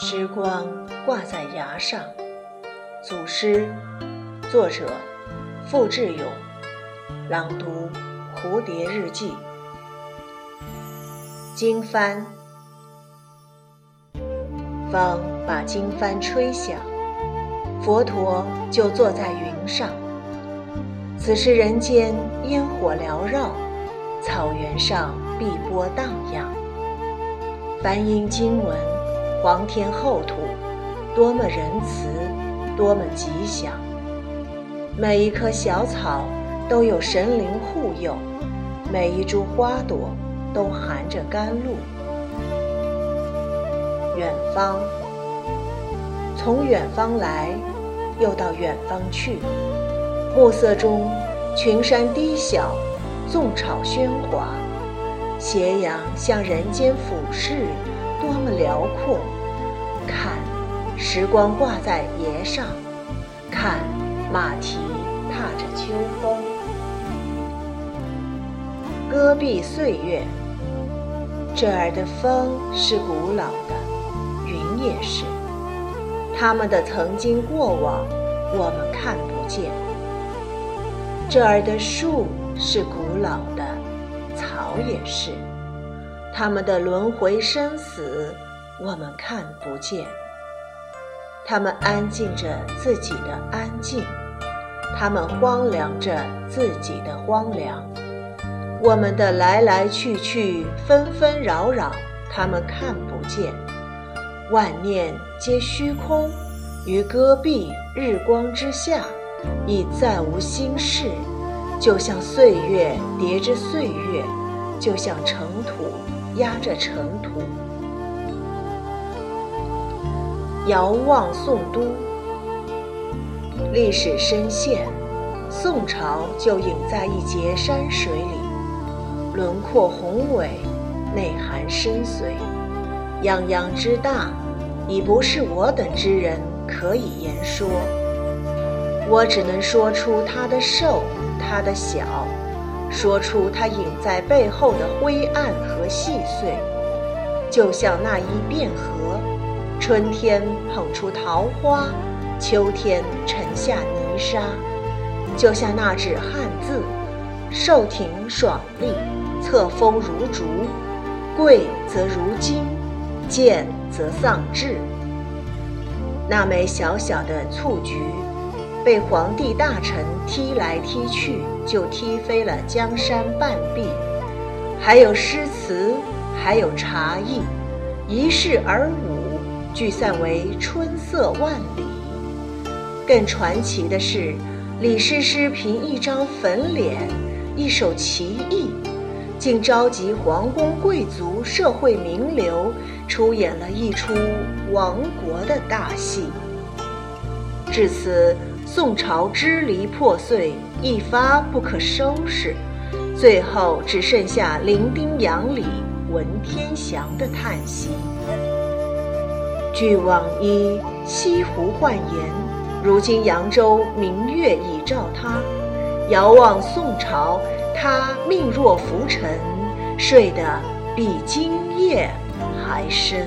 时光挂在崖上，祖诗，作者傅志勇，朗读蝴蝶日记。经幡，风把经幡吹响，佛陀就坐在云上。此时人间烟火缭绕，草原上碧波荡漾。梵音经文，皇天厚土，多么仁慈，多么吉祥。每一棵小草都有神灵护佑，每一株花朵。都含着甘露。远方，从远方来，又到远方去。暮色中，群山低小，纵草喧哗。斜阳向人间俯视，多么辽阔！看，时光挂在崖上；看，马蹄踏着秋风。戈壁岁月，这儿的风是古老的，云也是。他们的曾经过往，我们看不见。这儿的树是古老的，草也是。他们的轮回生死，我们看不见。他们安静着自己的安静，他们荒凉着自己的荒凉。我们的来来去去，纷纷扰扰，他们看不见。万念皆虚空，于戈壁日光之下，已再无心事。就像岁月叠着岁月，就像尘土压着尘土。遥望宋都，历史深陷，宋朝就隐在一截山水里。轮廓宏伟，内涵深邃，泱泱之大，已不是我等之人可以言说。我只能说出它的瘦，它的小，说出它隐在背后的灰暗和细碎。就像那一汴河，春天捧出桃花，秋天沉下泥沙；就像那纸汉字，瘦挺爽利。侧锋如竹，贵则如金，贱则丧志。那枚小小的蹴鞠，被皇帝大臣踢来踢去，就踢飞了江山半壁。还有诗词，还有茶艺，一世而舞，聚散为春色万里。更传奇的是，李师师凭一张粉脸，一首棋艺。竟召集皇宫贵族、社会名流，出演了一出亡国的大戏。至此，宋朝支离破碎，一发不可收拾，最后只剩下零丁洋里文天祥的叹息。据往矣西湖幻言，如今扬州明月已照他，遥望宋朝。他命若浮沉，睡得比今夜还深。